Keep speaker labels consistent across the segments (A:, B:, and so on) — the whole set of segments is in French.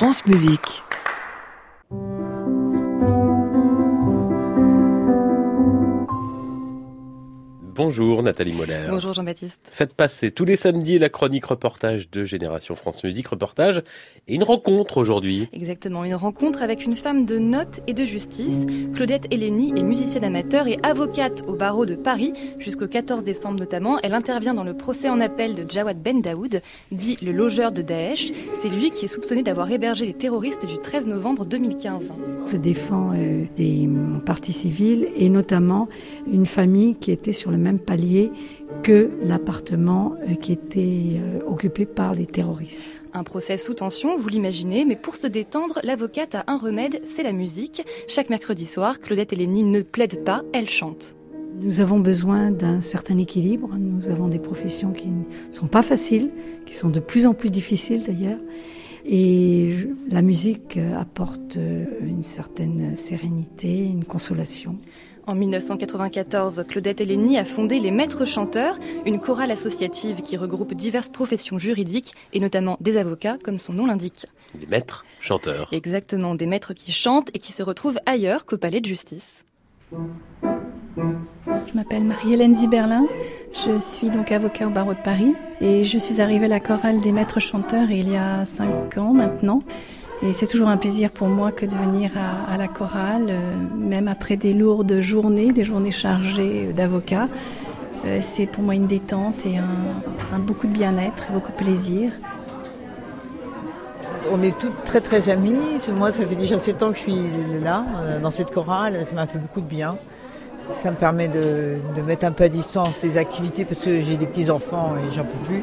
A: France Musique.
B: Bonjour Nathalie Moller.
C: Bonjour Jean-Baptiste.
B: Faites passer tous les samedis la chronique reportage de Génération France Musique reportage et une rencontre aujourd'hui.
C: Exactement, une rencontre avec une femme de notes et de justice. Claudette Hélénie est musicienne amateur et avocate au barreau de Paris jusqu'au 14 décembre notamment. Elle intervient dans le procès en appel de Jawad Ben Daoud, dit le logeur de Daesh. C'est lui qui est soupçonné d'avoir hébergé les terroristes du 13 novembre 2015.
D: Je défends euh, des partis civils et notamment une famille qui était sur le même palier que l'appartement euh, qui était euh, occupé par les terroristes.
C: Un procès sous tension, vous l'imaginez, mais pour se détendre, l'avocate a un remède, c'est la musique. Chaque mercredi soir, Claudette Hélénie ne plaide pas, elle chante.
D: Nous avons besoin d'un certain équilibre. Nous avons des professions qui ne sont pas faciles, qui sont de plus en plus difficiles d'ailleurs. Et la musique apporte euh, une certaine sérénité, une consolation.
C: En 1994, Claudette Hélénie a fondé les Maîtres Chanteurs, une chorale associative qui regroupe diverses professions juridiques et notamment des avocats, comme son nom l'indique.
B: Des maîtres chanteurs.
C: Exactement, des maîtres qui chantent et qui se retrouvent ailleurs qu'au palais de justice.
E: Je m'appelle Marie-Hélène Ziberlin, je suis donc avocat au barreau de Paris et je suis arrivée à la chorale des maîtres chanteurs il y a cinq ans maintenant. Et c'est toujours un plaisir pour moi que de venir à, la chorale, euh, même après des lourdes journées, des journées chargées d'avocats. Euh, c'est pour moi une détente et un, beaucoup de bien-être, beaucoup de plaisir.
F: On est toutes très très amies. Moi, ça fait déjà sept ans que je suis là, euh, dans cette chorale. Ça m'a fait beaucoup de bien. Ça me permet de, de mettre un peu à distance les activités parce que j'ai des petits-enfants et j'en peux plus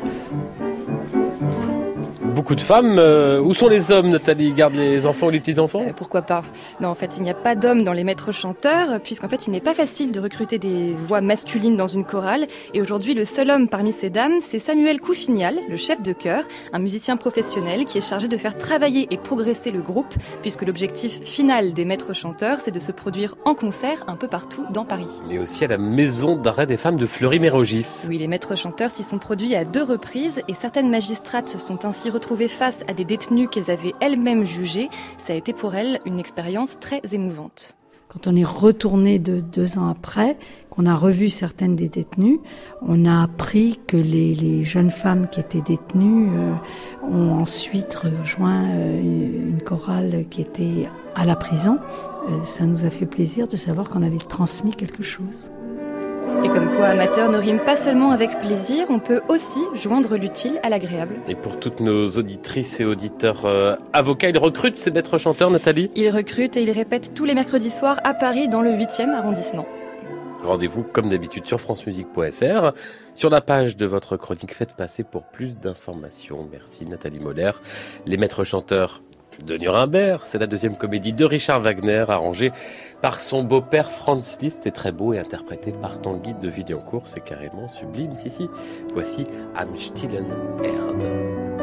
B: beaucoup de femmes. Euh, où sont les hommes, Nathalie Gardent les enfants ou les petits-enfants euh,
C: Pourquoi pas Non, en fait, il n'y a pas d'hommes dans les maîtres chanteurs, puisqu'en fait, il n'est pas facile de recruter des voix masculines dans une chorale. Et aujourd'hui, le seul homme parmi ces dames, c'est Samuel Coufignal, le chef de chœur, un musicien professionnel qui est chargé de faire travailler et progresser le groupe, puisque l'objectif final des maîtres chanteurs, c'est de se produire en concert un peu partout dans Paris.
B: Mais aussi à la maison d'arrêt des femmes de Fleury-Mérogis.
C: Oui, les maîtres chanteurs s'y sont produits à deux reprises, et certaines magistrates se sont ainsi retrouvées face à des détenus qu'elles avaient elles-mêmes jugés. Ça a été pour elles une expérience très émouvante.
D: Quand on est retourné de deux ans après, qu'on a revu certaines des détenues, on a appris que les, jeunes femmes qui étaient détenues euh, ont ensuite rejoint euh, une chorale qui était à la prison. Euh, ça nous a fait plaisir de savoir qu'on avait transmis quelque chose.
C: Et comme quoi amateur ne rime pas seulement avec plaisir, on peut aussi joindre l'utile à l'agréable.
B: Et pour toutes nos auditrices et auditeurs euh, avocats, ils recrutent ces maîtres chanteurs, Nathalie?
C: Ils recrutent et ils répètent tous les mercredis soirs à Paris dans le 8e arrondissement.
B: Rendez-vous comme d'habitude sur francemusique.fr. Sur la page de votre chronique, faites passer pour plus d'informations. Merci Nathalie Moller. Les maîtres chanteurs de Nuremberg. C'est la deuxième comédie de Richard Wagner, arrangée par son beau-père Franz Liszt. C'est très beau et interprété par Tanguy de Villancourt. C'est carrément sublime. Si, si. Voici Am stillen Erde.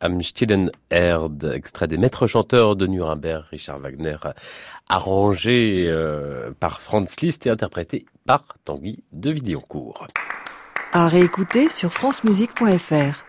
B: Am stillen Erd, extrait des maîtres chanteurs de Nuremberg, Richard Wagner, arrangé euh, par Franz Liszt et interprété par Tanguy de Villancourt.
A: À réécouter sur francemusique.fr.